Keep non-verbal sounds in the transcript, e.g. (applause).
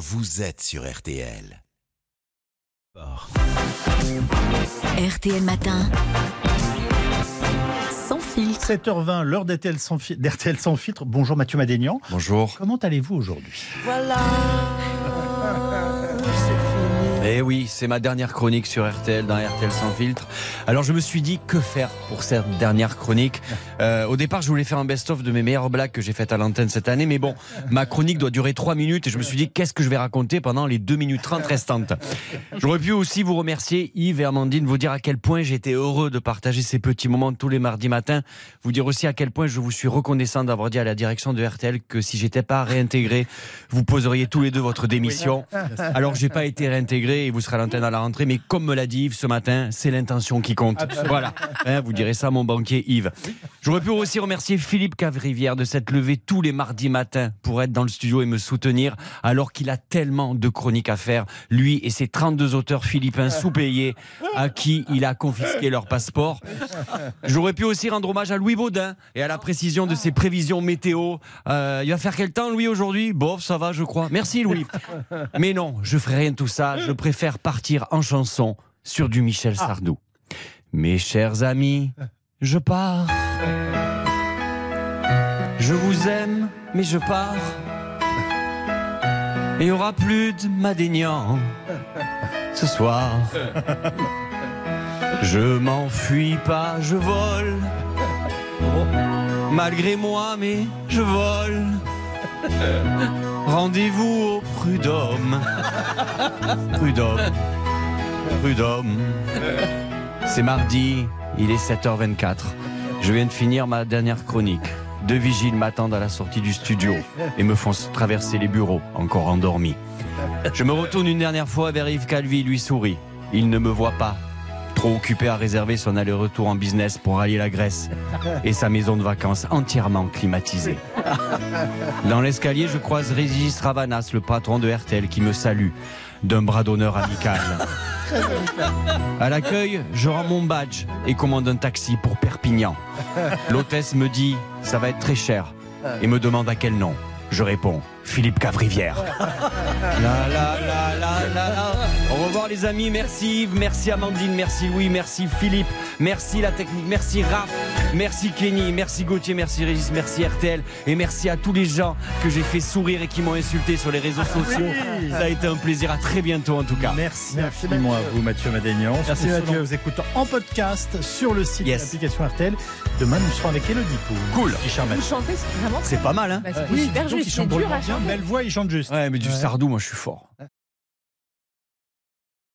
vous êtes sur RTL. RTL Matin. Sans filtre. 7h20, l'heure d'RTL sans, fi- sans filtre. Bonjour Mathieu Madénian. Bonjour. Comment allez-vous aujourd'hui? (laughs) Eh oui, c'est ma dernière chronique sur RTL, dans RTL sans filtre. Alors je me suis dit, que faire pour cette dernière chronique? (laughs) Euh, Au départ, je voulais faire un best-of de mes meilleures blagues que j'ai faites à l'antenne cette année, mais bon, ma chronique doit durer 3 minutes et je me suis dit, qu'est-ce que je vais raconter pendant les 2 minutes 30 restantes? J'aurais pu aussi vous remercier, Yves et Amandine, vous dire à quel point j'étais heureux de partager ces petits moments tous les mardis matins, vous dire aussi à quel point je vous suis reconnaissant d'avoir dit à la direction de RTL que si j'étais pas réintégré, vous poseriez tous les deux votre démission. Alors j'ai pas été réintégré et vous serez à l'antenne à la rentrée, mais comme me l'a dit Yves ce matin, c'est l'intention qui compte. Voilà, Hein, vous direz ça à mon banquier Yves. J'aurais pu aussi remercier Philippe Cavrivière de s'être levé tous les mardis matins pour être dans le studio et me soutenir, alors qu'il a tellement de chroniques à faire, lui et ses 32 auteurs philippins sous-payés, à qui il a confisqué leur passeport. J'aurais pu aussi rendre hommage à Louis Baudin et à la précision de ses prévisions météo. Euh, il va faire quel temps, Louis, aujourd'hui? Bof, ça va, je crois. Merci, Louis. Mais non, je ferai rien de tout ça. Je préfère partir en chanson sur du Michel Sardou. Mes chers amis, je pars. Je vous aime, mais je pars. Il n'y aura plus de Madénian ce soir. Je m'enfuis pas, je vole. Malgré moi, mais je vole. Rendez-vous au prud'homme. Prud'homme. Prud'homme. C'est mardi, il est 7h24. Je viens de finir ma dernière chronique. Deux vigiles m'attendent à la sortie du studio et me font traverser les bureaux, encore endormis. Je me retourne une dernière fois vers Yves Calvi, lui sourit. Il ne me voit pas. Trop occupé à réserver son aller-retour en business pour rallier la Grèce et sa maison de vacances entièrement climatisée. Dans l'escalier, je croise Régis Ravanas, le patron de RTL, qui me salue d'un bras d'honneur amical. À l'accueil, je rends mon badge et commande un taxi pour Perpignan. L'hôtesse me dit ça va être très cher et me demande à quel nom. Je réponds Philippe Cavrivière. La, la. Au revoir les amis, merci Yves, merci Amandine, merci Louis, merci Philippe, merci la technique, merci Raph, merci Kenny, merci Gauthier, merci Régis, merci RTL et merci à tous les gens que j'ai fait sourire et qui m'ont insulté sur les réseaux sociaux. Ça a été un plaisir, à très bientôt en tout cas. Merci, infiniment à vous Mathieu Madénian. Merci, On Mathieu. vous écoute en podcast sur le site Yes. de l'application RTL. Demain, nous serons avec Elodie Pou. Cool. Vous chantez, c'est vraiment C'est pas mal hein bah, c'est Oui, super donc juste, il chante dur drôlement à bien, chanter. belle voix, il chante juste. Ouais mais du Ouais. sardou moi je suis fort.